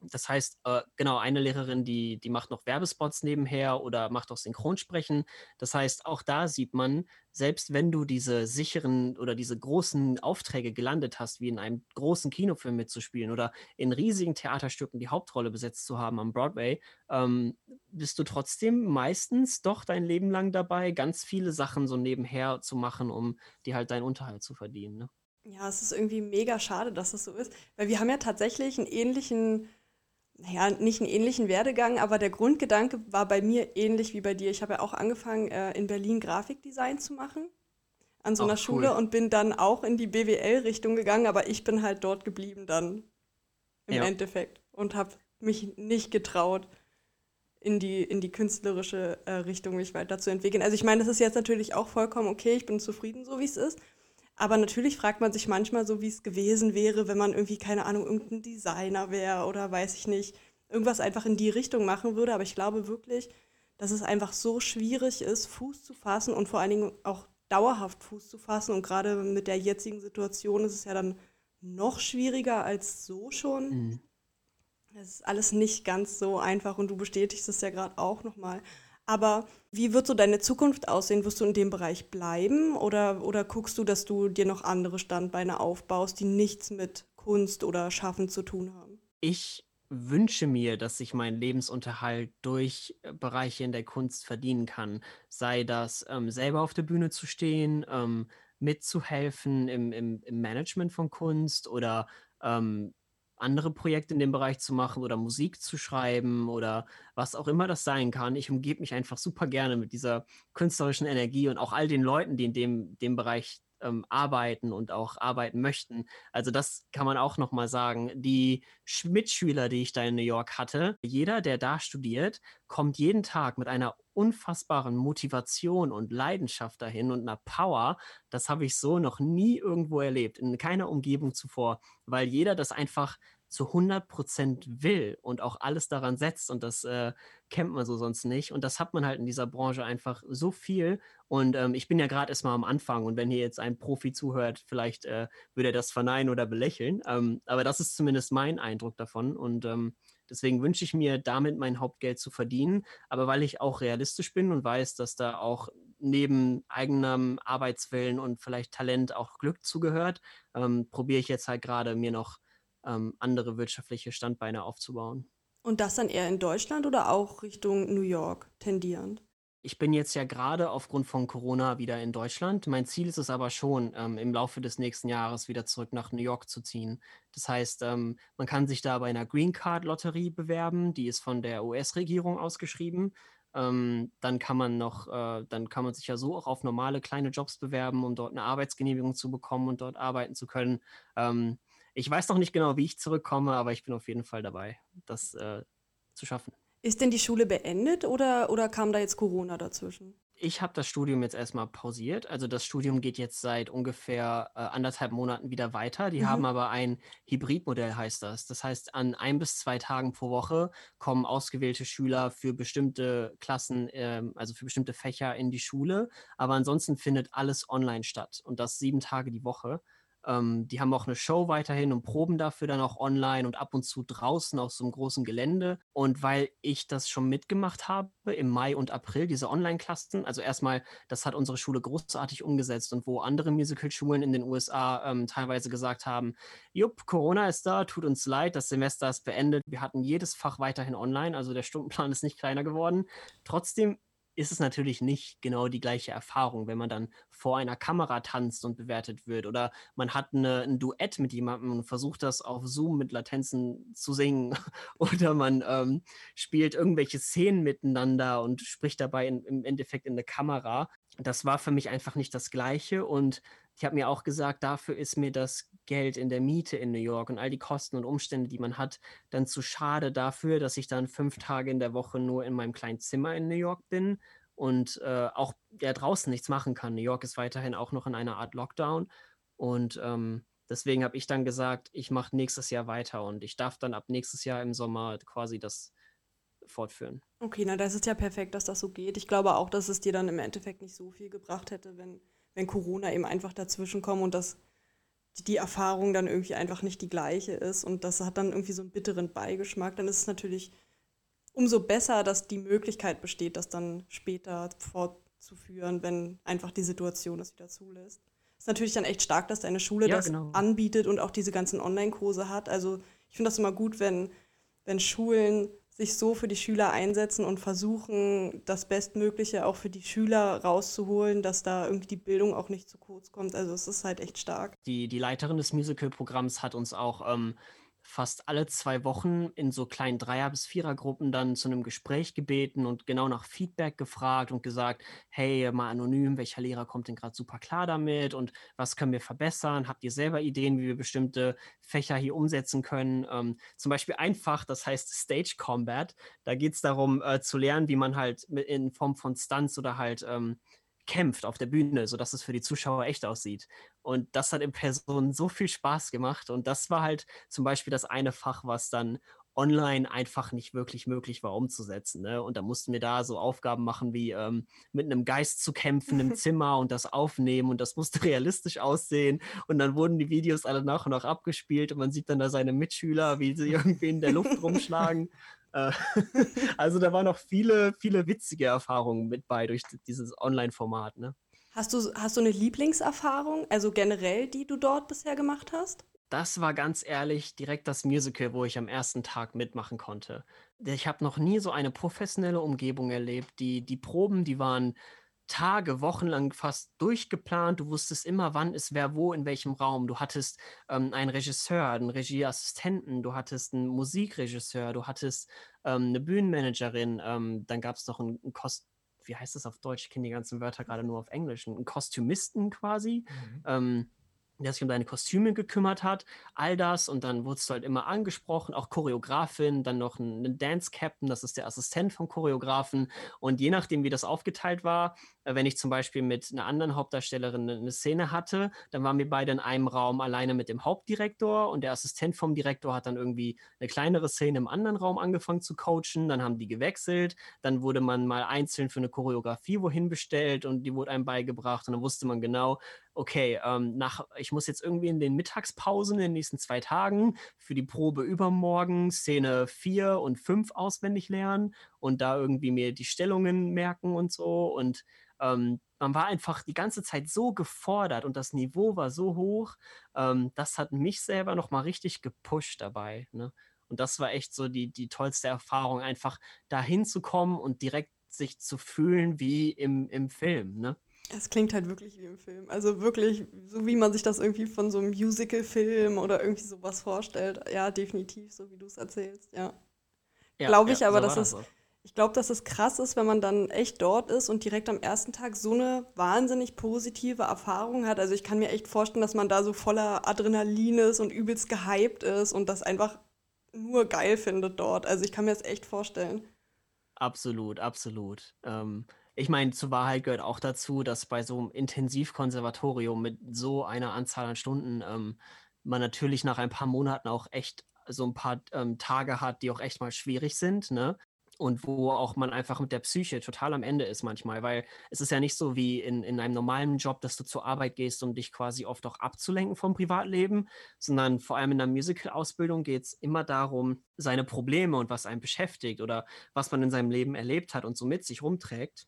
Das heißt, äh, genau, eine Lehrerin, die, die macht noch Werbespots nebenher oder macht auch Synchronsprechen. Das heißt, auch da sieht man, selbst wenn du diese sicheren oder diese großen Aufträge gelandet hast, wie in einem großen Kinofilm mitzuspielen oder in riesigen Theaterstücken die Hauptrolle besetzt zu haben am Broadway, ähm, bist du trotzdem meistens doch dein Leben lang dabei, ganz viele Sachen so nebenher zu machen, um dir halt deinen Unterhalt zu verdienen. Ne? Ja, es ist irgendwie mega schade, dass das so ist, weil wir haben ja tatsächlich einen ähnlichen naja, nicht einen ähnlichen Werdegang, aber der Grundgedanke war bei mir ähnlich wie bei dir. Ich habe ja auch angefangen, äh, in Berlin Grafikdesign zu machen an so einer Ach, Schule und bin dann auch in die BWL-Richtung gegangen, aber ich bin halt dort geblieben dann im ja. Endeffekt und habe mich nicht getraut, in die, in die künstlerische äh, Richtung mich weiterzuentwickeln. Also ich meine, das ist jetzt natürlich auch vollkommen okay, ich bin zufrieden, so wie es ist. Aber natürlich fragt man sich manchmal so, wie es gewesen wäre, wenn man irgendwie, keine Ahnung, irgendein Designer wäre oder weiß ich nicht, irgendwas einfach in die Richtung machen würde. Aber ich glaube wirklich, dass es einfach so schwierig ist, Fuß zu fassen und vor allen Dingen auch dauerhaft Fuß zu fassen. Und gerade mit der jetzigen Situation ist es ja dann noch schwieriger als so schon. Mhm. Es ist alles nicht ganz so einfach und du bestätigst es ja gerade auch nochmal. Aber wie wird so deine Zukunft aussehen? Wirst du in dem Bereich bleiben oder, oder guckst du, dass du dir noch andere Standbeine aufbaust, die nichts mit Kunst oder Schaffen zu tun haben? Ich wünsche mir, dass ich meinen Lebensunterhalt durch Bereiche in der Kunst verdienen kann. Sei das ähm, selber auf der Bühne zu stehen, ähm, mitzuhelfen im, im, im, Management von Kunst oder ähm, andere Projekte in dem Bereich zu machen oder Musik zu schreiben oder was auch immer das sein kann. Ich umgebe mich einfach super gerne mit dieser künstlerischen Energie und auch all den Leuten, die in dem, dem Bereich ähm, arbeiten und auch arbeiten möchten. Also das kann man auch nochmal sagen. Die Mitschüler, die ich da in New York hatte, jeder, der da studiert, kommt jeden Tag mit einer unfassbaren Motivation und Leidenschaft dahin und einer Power. Das habe ich so noch nie irgendwo erlebt, in keiner Umgebung zuvor, weil jeder das einfach zu 100 Prozent will und auch alles daran setzt und das äh, kennt man so sonst nicht. Und das hat man halt in dieser Branche einfach so viel. Und ähm, ich bin ja gerade erstmal am Anfang und wenn hier jetzt ein Profi zuhört, vielleicht äh, würde er das verneinen oder belächeln, ähm, aber das ist zumindest mein Eindruck davon und ähm, deswegen wünsche ich mir damit mein Hauptgeld zu verdienen, aber weil ich auch realistisch bin und weiß, dass da auch neben eigenem Arbeitswillen und vielleicht Talent auch Glück zugehört, ähm, probiere ich jetzt halt gerade mir noch ähm, andere wirtschaftliche Standbeine aufzubauen. Und das dann eher in Deutschland oder auch Richtung New York tendierend? Ich bin jetzt ja gerade aufgrund von Corona wieder in Deutschland. Mein Ziel ist es aber schon, ähm, im Laufe des nächsten Jahres wieder zurück nach New York zu ziehen. Das heißt, ähm, man kann sich da bei einer Green Card Lotterie bewerben. Die ist von der US-Regierung ausgeschrieben. Ähm, dann kann man noch, äh, dann kann man sich ja so auch auf normale kleine Jobs bewerben, um dort eine Arbeitsgenehmigung zu bekommen und dort arbeiten zu können. Ähm, ich weiß noch nicht genau, wie ich zurückkomme, aber ich bin auf jeden Fall dabei, das äh, zu schaffen. Ist denn die Schule beendet oder, oder kam da jetzt Corona dazwischen? Ich habe das Studium jetzt erstmal pausiert. Also das Studium geht jetzt seit ungefähr äh, anderthalb Monaten wieder weiter. Die mhm. haben aber ein Hybridmodell, heißt das. Das heißt, an ein bis zwei Tagen pro Woche kommen ausgewählte Schüler für bestimmte Klassen, äh, also für bestimmte Fächer in die Schule. Aber ansonsten findet alles online statt und das sieben Tage die Woche. Ähm, die haben auch eine Show weiterhin und proben dafür dann auch online und ab und zu draußen auf so einem großen Gelände. Und weil ich das schon mitgemacht habe im Mai und April, diese Online-Klassen, also erstmal, das hat unsere Schule großartig umgesetzt und wo andere Musical-Schulen in den USA ähm, teilweise gesagt haben, jupp, Corona ist da, tut uns leid, das Semester ist beendet. Wir hatten jedes Fach weiterhin online, also der Stundenplan <laughs> ist nicht kleiner geworden. Trotzdem ist es natürlich nicht genau die gleiche Erfahrung, wenn man dann vor einer Kamera tanzt und bewertet wird oder man hat eine, ein Duett mit jemandem und versucht das auf Zoom mit Latenzen zu singen <laughs> oder man ähm, spielt irgendwelche Szenen miteinander und spricht dabei in, im Endeffekt in eine Kamera. Das war für mich einfach nicht das Gleiche und ich habe mir auch gesagt, dafür ist mir das Geld in der Miete in New York und all die Kosten und Umstände, die man hat, dann zu schade dafür, dass ich dann fünf Tage in der Woche nur in meinem kleinen Zimmer in New York bin und äh, auch ja, draußen nichts machen kann. New York ist weiterhin auch noch in einer Art Lockdown und ähm, deswegen habe ich dann gesagt, ich mache nächstes Jahr weiter und ich darf dann ab nächstes Jahr im Sommer quasi das fortführen. Okay, na das ist ja perfekt, dass das so geht. Ich glaube auch, dass es dir dann im Endeffekt nicht so viel gebracht hätte, wenn, wenn Corona eben einfach dazwischen kommt und das die Erfahrung dann irgendwie einfach nicht die gleiche ist und das hat dann irgendwie so einen bitteren Beigeschmack, dann ist es natürlich umso besser, dass die Möglichkeit besteht, das dann später fortzuführen, wenn einfach die Situation es wieder zulässt. Ist natürlich dann echt stark, dass deine Schule ja, das genau. anbietet und auch diese ganzen Online-Kurse hat. Also ich finde das immer gut, wenn, wenn Schulen sich so für die Schüler einsetzen und versuchen, das Bestmögliche auch für die Schüler rauszuholen, dass da irgendwie die Bildung auch nicht zu kurz kommt. Also es ist halt echt stark. Die, die Leiterin des Musical-Programms hat uns auch ähm, fast alle zwei Wochen in so kleinen Dreier- bis Vierergruppen dann zu einem Gespräch gebeten und genau nach Feedback gefragt und gesagt, hey, mal anonym, welcher Lehrer kommt denn gerade super klar damit und was können wir verbessern? Habt ihr selber Ideen, wie wir bestimmte Fächer hier umsetzen können? Ähm, zum Beispiel einfach, das heißt Stage Combat. Da geht es darum äh, zu lernen, wie man halt in Form von Stunts oder halt ähm, kämpft auf der Bühne, sodass es für die Zuschauer echt aussieht. Und das hat in Person so viel Spaß gemacht. Und das war halt zum Beispiel das eine Fach, was dann online einfach nicht wirklich möglich war umzusetzen. Ne? Und da mussten wir da so Aufgaben machen wie ähm, mit einem Geist zu kämpfen im <laughs> Zimmer und das aufnehmen und das musste <laughs> realistisch aussehen. Und dann wurden die Videos alle nach und nach abgespielt und man sieht dann da seine Mitschüler, wie sie irgendwie in der Luft rumschlagen. <laughs> Äh, <laughs> also da waren noch viele, viele witzige Erfahrungen mit bei durch dieses Online-Format. Ne? Hast du, hast du eine Lieblingserfahrung, also generell, die du dort bisher gemacht hast? Das war ganz ehrlich direkt das Musical, wo ich am ersten Tag mitmachen konnte. Ich habe noch nie so eine professionelle Umgebung erlebt. Die, die Proben, die waren Tage, Wochenlang fast durchgeplant. Du wusstest immer, wann ist wer wo, in welchem Raum. Du hattest ähm, einen Regisseur, einen Regieassistenten, du hattest einen Musikregisseur, du hattest ähm, eine Bühnenmanagerin, ähm, dann gab es noch einen, einen Kost wie heißt das auf Deutsch? Ich kenne die ganzen Wörter gerade nur auf Englisch. Einen Kostümisten quasi. Mhm. Ähm, der sich um deine Kostüme gekümmert hat, all das und dann wurdest du halt immer angesprochen, auch Choreografin, dann noch ein, Dance Captain, das ist der Assistent vom Choreografen und je nachdem, wie das aufgeteilt war, wenn ich zum Beispiel mit einer anderen Hauptdarstellerin eine Szene hatte, dann waren wir beide in einem Raum alleine mit dem Hauptdirektor und der Assistent vom Direktor hat dann irgendwie eine kleinere Szene im anderen Raum angefangen zu coachen, dann haben die gewechselt, dann wurde man mal einzeln für eine Choreografie wohin bestellt und die wurde einem beigebracht. Und dann wusste man genau, okay, ähm, nach, ich muss jetzt irgendwie in den Mittagspausen in den nächsten zwei Tagen für die Probe übermorgen Szene 4 und 5 auswendig lernen und da irgendwie mir die Stellungen merken und so. Und ähm, man war einfach die ganze Zeit so gefordert und das Niveau war so hoch. Ähm, das hat mich selber nochmal richtig gepusht dabei. Ne? Und das war echt so die, die tollste Erfahrung, einfach dahin zu kommen und direkt sich zu fühlen wie im, im Film. Ne? Es klingt halt wirklich wie im Film. Also wirklich, so wie man sich das irgendwie von so einem Musical-Film oder irgendwie sowas vorstellt. Ja, definitiv, so wie du es erzählst, ja. ja glaube ich ja, aber, so dass es, so. Ich glaube, dass es krass ist, wenn man dann echt dort ist und direkt am ersten Tag so eine wahnsinnig positive Erfahrung hat. Also ich kann mir echt vorstellen, dass man da so voller Adrenalin ist und übelst gehypt ist und das einfach nur geil findet dort. Also ich kann mir das echt vorstellen. Absolut, absolut. Ähm, ich meine, zur Wahrheit gehört auch dazu, dass bei so einem Intensivkonservatorium mit so einer Anzahl an Stunden ähm, man natürlich nach ein paar Monaten auch echt so ein paar ähm, Tage hat, die auch echt mal schwierig sind, ne? Und wo auch man einfach mit der Psyche total am Ende ist manchmal, weil es ist ja nicht so wie in, in einem normalen Job, dass du zur Arbeit gehst, um dich quasi oft auch abzulenken vom Privatleben, sondern vor allem in der Musical-Ausbildung geht es immer darum, seine Probleme und was einen beschäftigt oder was man in seinem Leben erlebt hat und so mit sich rumträgt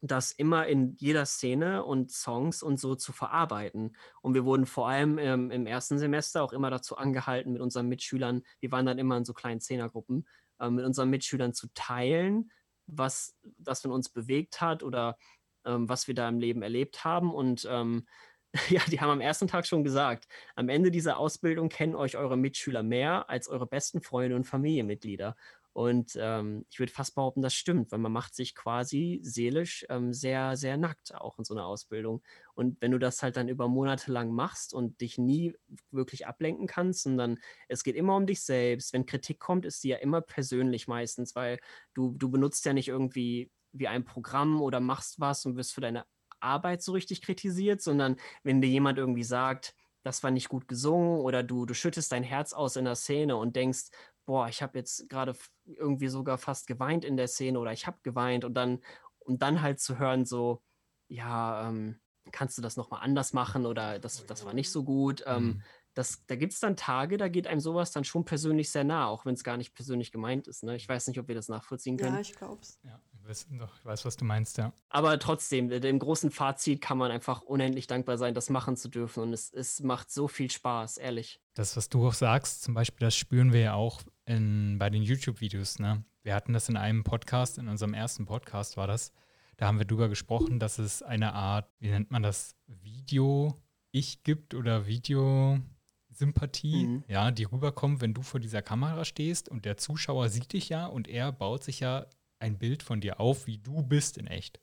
das immer in jeder Szene und Songs und so zu verarbeiten. Und wir wurden vor allem ähm, im ersten Semester auch immer dazu angehalten, mit unseren Mitschülern, wir waren dann immer in so kleinen Zehnergruppen, äh, mit unseren Mitschülern zu teilen, was das von uns bewegt hat oder ähm, was wir da im Leben erlebt haben. Und ähm, <laughs> ja, die haben am ersten Tag schon gesagt, am Ende dieser Ausbildung kennen euch eure Mitschüler mehr als eure besten Freunde und Familienmitglieder. Und ähm, ich würde fast behaupten, das stimmt, weil man macht sich quasi seelisch ähm, sehr, sehr nackt auch in so einer Ausbildung. Und wenn du das halt dann über Monate lang machst und dich nie wirklich ablenken kannst, sondern es geht immer um dich selbst. Wenn Kritik kommt, ist die ja immer persönlich meistens, weil du, du benutzt ja nicht irgendwie wie ein Programm oder machst was und wirst für deine Arbeit so richtig kritisiert, sondern wenn dir jemand irgendwie sagt, das war nicht gut gesungen oder du, du schüttest dein Herz aus in der Szene und denkst, boah, ich habe jetzt gerade irgendwie sogar fast geweint in der Szene oder ich habe geweint und dann und dann halt zu hören so, ja, ähm, kannst du das nochmal anders machen oder das, das war nicht so gut. Ähm, Mhm. das, da gibt es dann Tage, da geht einem sowas dann schon persönlich sehr nah, auch wenn es gar nicht persönlich gemeint ist. Ne? Ich weiß nicht, ob wir das nachvollziehen können. Ja, ich glaub's. Ja, ich weiß, was du meinst, ja. Aber trotzdem, im großen Fazit kann man einfach unendlich dankbar sein, das machen zu dürfen. Und es, es macht so viel Spaß, ehrlich. Das, was du auch sagst, zum Beispiel, das spüren wir ja auch in, bei den YouTube-Videos. Ne? Wir hatten das in einem Podcast, in unserem ersten Podcast war das. Da haben wir drüber gesprochen, dass es eine Art, wie nennt man das, Video-Ich gibt oder Videosympathie, Mhm. ja, die rüberkommt, wenn du vor dieser Kamera stehst und der Zuschauer sieht dich ja und er baut sich ja ein Bild von dir auf, wie du bist in echt.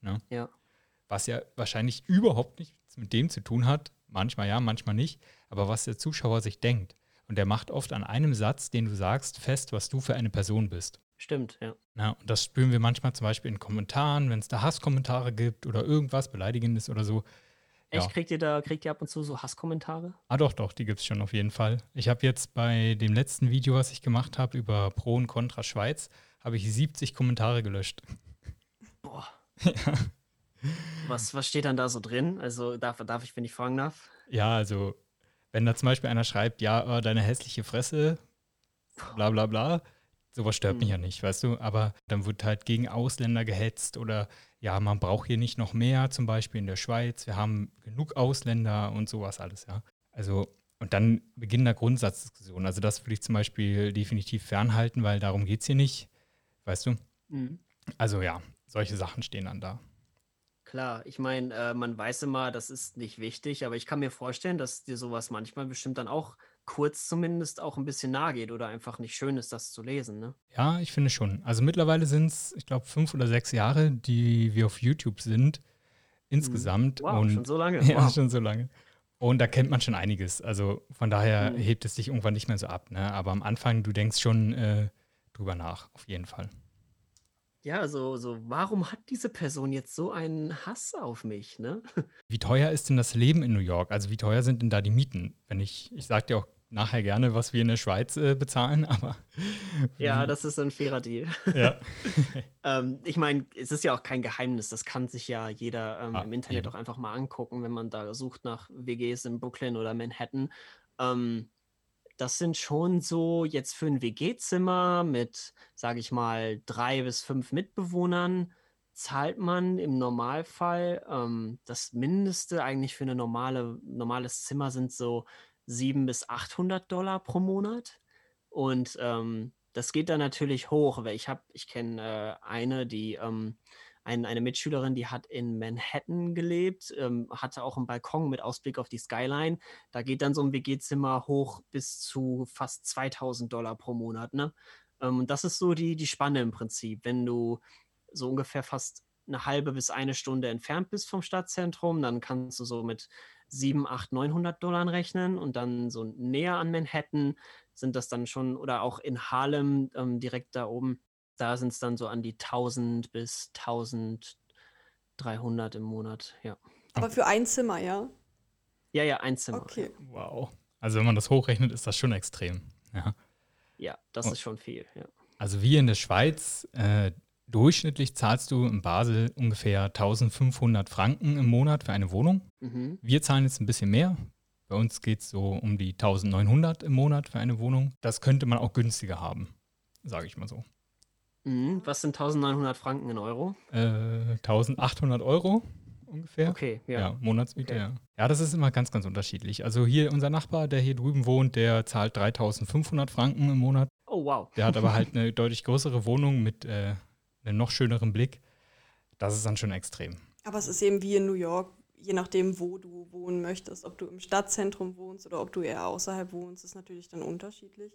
Ne? Ja. was ja wahrscheinlich überhaupt nichts mit dem zu tun hat, manchmal ja, manchmal nicht, aber was der Zuschauer sich denkt. Und der macht oft an einem Satz, den du sagst, fest, was du für eine Person bist. Stimmt, ja. Na, und das spüren wir manchmal zum Beispiel in Kommentaren, wenn es da Hasskommentare gibt oder irgendwas Beleidigendes oder so. Echt, Ja. kriegt ihr da, kriegt ihr ab und zu so Hasskommentare? Ah, doch, doch, die gibt es schon auf jeden Fall. Ich habe jetzt bei dem letzten Video, was ich gemacht habe über Pro und Contra Schweiz, habe ich 70 Kommentare gelöscht. Boah. <laughs> Was, was steht dann da so drin? Also darf, darf ich, wenn ich fragen darf? Ja, also, wenn da zum Beispiel einer schreibt, ja, äh, deine hässliche Fresse, bla bla bla, sowas stört mich Hm. ja nicht, weißt du? Aber dann wird halt gegen Ausländer gehetzt oder ja, man braucht hier nicht noch mehr, zum Beispiel in der Schweiz, wir haben genug Ausländer und sowas alles, ja. Also, und dann beginnen da Grundsatzdiskussionen. Also, das würde ich zum Beispiel definitiv fernhalten, weil darum geht es hier nicht, weißt du? Mhm. Also, ja, solche Sachen stehen dann da. Klar, ich meine, äh, man weiß immer, das ist nicht wichtig, aber ich kann mir vorstellen, dass dir sowas manchmal bestimmt dann auch kurz zumindest auch ein bisschen nahe geht oder einfach nicht schön ist, das zu lesen, ne? Ja, ich finde schon. Also mittlerweile sind es, ich glaube, fünf oder sechs Jahre, die wir auf YouTube sind. Insgesamt. Mhm. Wow, und schon so lange. <laughs> Ja, Wow. schon so lange. Und da kennt man schon einiges. Also von daher Mhm. hebt es sich irgendwann nicht mehr so ab. Ne? Aber am Anfang, du denkst schon äh, drüber nach, auf jeden Fall. Ja, so, so, warum hat diese Person jetzt so einen Hass auf mich, ne? <laughs> Wie teuer ist denn das Leben in New York? Also wie teuer sind denn da die Mieten? Wenn ich, ich sag dir auch nachher gerne, was wir in der Schweiz äh, bezahlen, <laughs> aber Ja, das ist ein fairer Deal. ja. <laughs> Ähm, ich meine, es ist ja auch kein Geheimnis, das kann sich ja jeder ähm, Ah, im Internet eben. auch einfach mal angucken, wenn man da sucht nach WGs in Brooklyn oder Manhattan. Ähm, das sind schon so jetzt für ein WG-Zimmer mit, sage ich mal, drei bis fünf Mitbewohnern zahlt man im Normalfall ähm, das Mindeste eigentlich für ein normale, normales Zimmer sind so 700 bis 800 Dollar pro Monat. Und ähm, das geht dann natürlich hoch, weil ich habe, ich kenne äh, eine, die ähm, ein, eine Mitschülerin, die hat in Manhattan gelebt, ähm, hatte auch einen Balkon mit Ausblick auf die Skyline. Da geht dann so ein WG-Zimmer hoch bis zu fast 2000 Dollar pro Monat. Ne? Ähm, das ist so die, die Spanne im Prinzip. Wenn du so ungefähr fast eine halbe bis eine Stunde entfernt bist vom Stadtzentrum, dann kannst du so mit 7, 8, 900 Dollar rechnen und dann so näher an Manhattan sind das dann schon, oder auch in Harlem ähm, direkt da oben, da sind es dann so an die 1000 bis 1300 im Monat, ja. Aber für ein Zimmer, ja? Ja, ja, ein Zimmer. Okay. Wow. Also wenn man das hochrechnet, ist das schon extrem. Ja. Ja, das Oh. ist schon viel, ja. Also wie in der Schweiz, äh, durchschnittlich zahlst du in Basel ungefähr 1500 Franken im Monat für eine Wohnung. Mhm. Wir zahlen jetzt ein bisschen mehr. Bei uns geht es so um die 1900 im Monat für eine Wohnung. Das könnte man auch günstiger haben, sage ich mal so. Mhm. Was sind 1900 Franken in Euro? Äh, 1800 Euro ungefähr. Okay, ja. Ja, Monatsmiete, Okay. ja. Ja, das ist immer ganz, ganz unterschiedlich. Also hier unser Nachbar, der hier drüben wohnt, der zahlt 3500 Franken im Monat. Oh, wow. Der hat aber halt <laughs> eine deutlich größere Wohnung mit äh, einem noch schöneren Blick. Das ist dann schon extrem. Aber es ist eben wie in New York, je nachdem, wo du wohnen möchtest. Ob du im Stadtzentrum wohnst oder ob du eher außerhalb wohnst, ist natürlich dann unterschiedlich.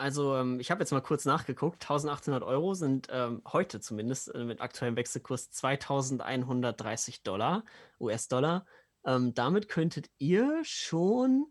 Also, ähm, ich habe jetzt mal kurz nachgeguckt. 1800 Euro sind ähm, heute zumindest äh, mit aktuellem Wechselkurs 2130 Dollar, US-Dollar. Ähm, damit könntet ihr schon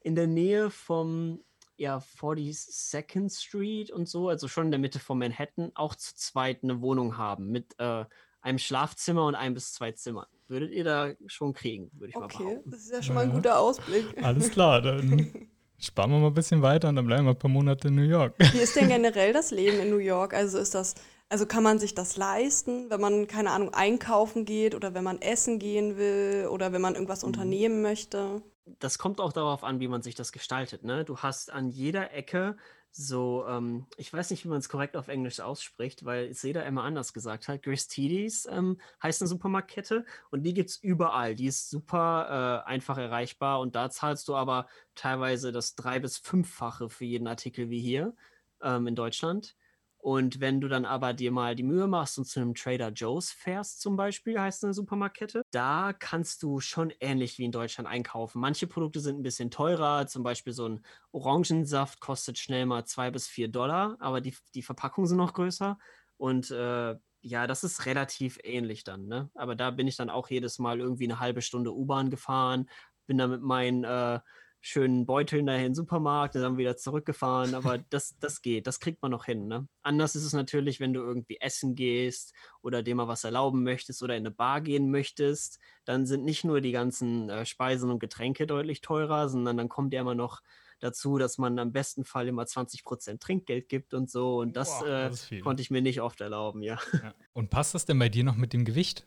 in der Nähe vom ja, 42nd Street und so, also schon in der Mitte von Manhattan, auch zu zweit eine Wohnung haben mit äh, einem Schlafzimmer und ein bis zwei Zimmern. Würdet ihr da schon kriegen, würde ich mal Okay, behaupten. das ist ja schon mal ein guter Ausblick. Alles klar, dann <laughs> sparen wir mal ein bisschen weiter und dann bleiben wir ein paar Monate in New York. <laughs> Wie ist denn generell das Leben in New York? Also ist das Also kann man sich das leisten, wenn man, keine Ahnung, einkaufen geht oder wenn man essen gehen will oder wenn man irgendwas Mhm. unternehmen möchte? Das kommt auch darauf an, wie man sich das gestaltet, ne? Du hast an jeder Ecke so, ähm, ich weiß nicht, wie man es korrekt auf Englisch ausspricht, weil es jeder immer anders gesagt hat. Gristedes ähm, heißt eine Supermarktkette und die gibt es überall. Die ist super äh, einfach erreichbar und da zahlst du aber teilweise das drei- bis fünffache für jeden Artikel wie hier ähm, in Deutschland. Und wenn du dann aber dir mal die Mühe machst und zu einem Trader Joe's fährst, zum Beispiel, heißt eine Supermarktkette, da kannst du schon ähnlich wie in Deutschland einkaufen. Manche Produkte sind ein bisschen teurer, zum Beispiel so ein Orangensaft kostet schnell mal zwei bis vier Dollar, aber die, die Verpackungen sind noch größer. Und äh, ja, das ist relativ ähnlich dann, ne? Aber da bin ich dann auch jedes Mal irgendwie eine halbe Stunde U-Bahn gefahren, bin dann mit meinen äh, schönen Beuteln dahin in den Supermarkt und dann wieder zurückgefahren. Aber <laughs> das, das geht, das kriegt man noch hin. Ne? Anders ist es natürlich, wenn du irgendwie essen gehst oder dir mal was erlauben möchtest oder in eine Bar gehen möchtest. Dann sind nicht nur die ganzen äh, Speisen und Getränke deutlich teurer, sondern dann kommt ja immer noch dazu, dass man am besten Fall immer 20% Trinkgeld gibt und so. Und das, Boah, äh, das viel. konnte ich mir nicht oft erlauben, ja. Ja. Und passt das denn bei dir noch mit dem Gewicht?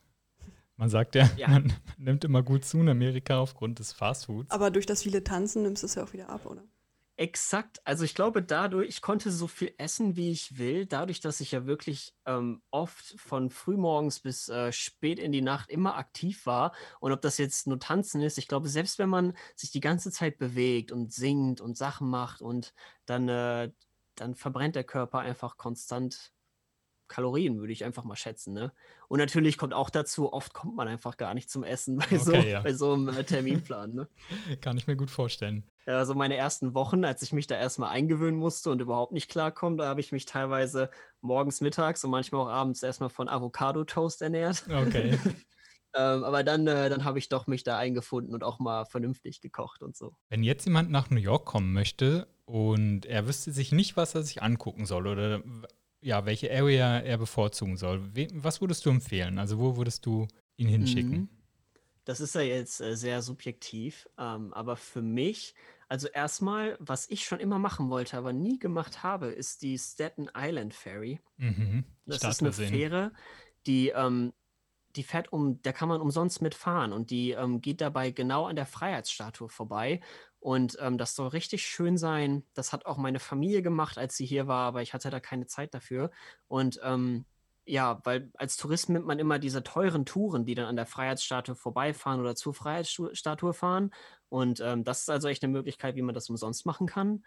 Man sagt ja, Ja. man nimmt immer gut zu in Amerika aufgrund des Fastfoods. Aber durch das viele Tanzen nimmst du es ja auch wieder ab, oder? Exakt. Also ich glaube, dadurch, ich konnte so viel essen, wie ich will, dadurch, dass ich ja wirklich ähm, oft von frühmorgens bis äh, spät in die Nacht immer aktiv war. Und ob das jetzt nur Tanzen ist, ich glaube, selbst wenn man sich die ganze Zeit bewegt und singt und Sachen macht und dann, äh, dann verbrennt der Körper einfach konstant Kalorien, würde ich einfach mal schätzen. Ne? Und natürlich kommt auch dazu, oft kommt man einfach gar nicht zum Essen <laughs> bei, so, Okay, ja. bei so einem äh, Terminplan. Ne? <laughs> Kann ich mir gut vorstellen. Also meine ersten Wochen, als ich mich da erstmal eingewöhnen musste und überhaupt nicht klarkomme, da habe ich mich teilweise morgens, mittags und manchmal auch abends erstmal von Avocado-Toast ernährt. Okay. <laughs> Ähm, aber dann, äh, dann habe ich doch mich da eingefunden und auch mal vernünftig gekocht und so. Wenn jetzt jemand nach New York kommen möchte und er wüsste sich nicht, was er sich angucken soll oder ja, welche Area er bevorzugen soll, we was würdest du empfehlen? Also wo würdest du ihn hinschicken? Mhm. Das ist ja jetzt äh, sehr subjektiv, ähm, aber für mich, also erstmal, was ich schon immer machen wollte, aber nie gemacht habe, ist die Staten Island Ferry. Mhm. Das ist eine gesehen. Fähre, die, ähm, die fährt um, da kann man umsonst mitfahren und die ähm, geht dabei genau an der Freiheitsstatue vorbei. Und ähm, das soll richtig schön sein. Das hat auch meine Familie gemacht, als sie hier war, aber ich hatte da keine Zeit dafür. Und ähm, ja, weil als Tourist nimmt man immer diese teuren Touren, die dann an der Freiheitsstatue vorbeifahren oder zur Freiheitsstatue fahren. Und ähm, das ist also echt eine Möglichkeit, wie man das umsonst machen kann.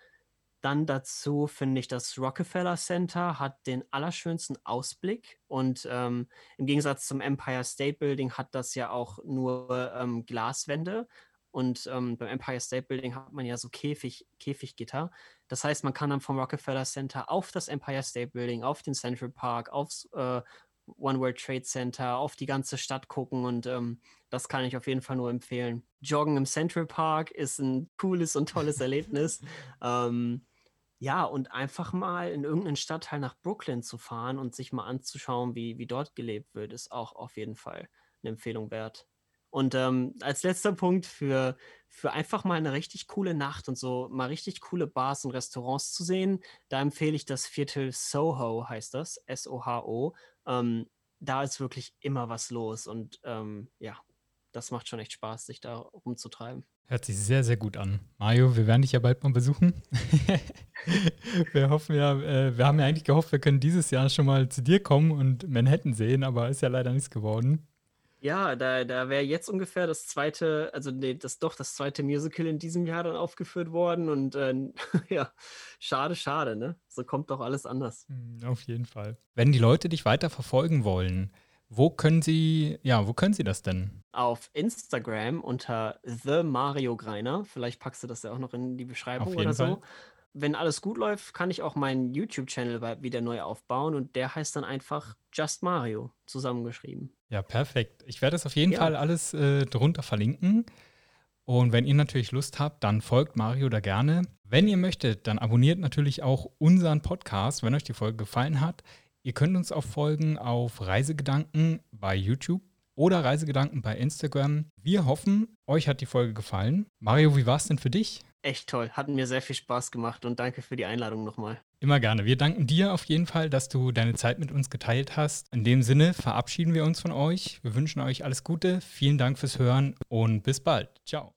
Dann dazu finde ich, das Rockefeller Center hat den allerschönsten Ausblick und ähm, im Gegensatz zum Empire State Building hat das ja auch nur ähm, Glaswände und ähm, beim Empire State Building hat man ja so Käfig, Käfiggitter. Das heißt, man kann dann vom Rockefeller Center auf das Empire State Building, auf den Central Park, aufs äh, One World Trade Center, auf die ganze Stadt gucken und ähm, das kann ich auf jeden Fall nur empfehlen. Joggen im Central Park ist ein cooles und tolles Erlebnis. <laughs> Ähm, ja, und einfach mal in irgendeinen Stadtteil nach Brooklyn zu fahren und sich mal anzuschauen, wie, wie dort gelebt wird, ist auch auf jeden Fall eine Empfehlung wert. Und ähm, als letzter Punkt für, für einfach mal eine richtig coole Nacht und so mal richtig coole Bars und Restaurants zu sehen, da empfehle ich das Viertel Soho, heißt das, S-O-H-O. Ähm, da ist wirklich immer was los und ähm, ja, das macht schon echt Spaß, sich da rumzutreiben. Hört sich sehr, sehr gut an. Mario, wir werden dich ja bald mal besuchen. <laughs> wir hoffen ja, äh, wir haben ja eigentlich gehofft, wir können dieses Jahr schon mal zu dir kommen und Manhattan sehen, aber ist ja leider nichts geworden. Ja, da, da wäre jetzt ungefähr das zweite, also nee, das doch das zweite Musical in diesem Jahr dann aufgeführt worden und äh, <laughs> ja, schade, schade, ne? So kommt doch alles anders. Hm, Auf jeden Fall. Wenn die Leute dich weiter verfolgen wollen, wo können sie, ja, wo können sie das denn? Auf Instagram unter The Mario Greiner, vielleicht packst du das ja auch noch in die Beschreibung Auf jeden oder so. Fall. Wenn alles gut läuft, kann ich auch meinen YouTube-Channel wieder neu aufbauen und der heißt dann einfach Just Mario zusammengeschrieben. Ja, perfekt. Ich werde das auf jeden Ja. Fall alles äh, drunter verlinken. Und wenn ihr natürlich Lust habt, dann folgt Mario da gerne. Wenn ihr möchtet, dann abonniert natürlich auch unseren Podcast, wenn euch die Folge gefallen hat. Ihr könnt uns auch folgen auf Reisegedanken bei YouTube oder Reisegedanken bei Instagram. Wir hoffen, euch hat die Folge gefallen. Mario, wie war es denn für dich? Echt toll. Hat mir sehr viel Spaß gemacht und danke für die Einladung nochmal. Immer gerne. Wir danken dir auf jeden Fall, dass du deine Zeit mit uns geteilt hast. In dem Sinne verabschieden wir uns von euch. Wir wünschen euch alles Gute. Vielen Dank fürs Hören und bis bald. Ciao.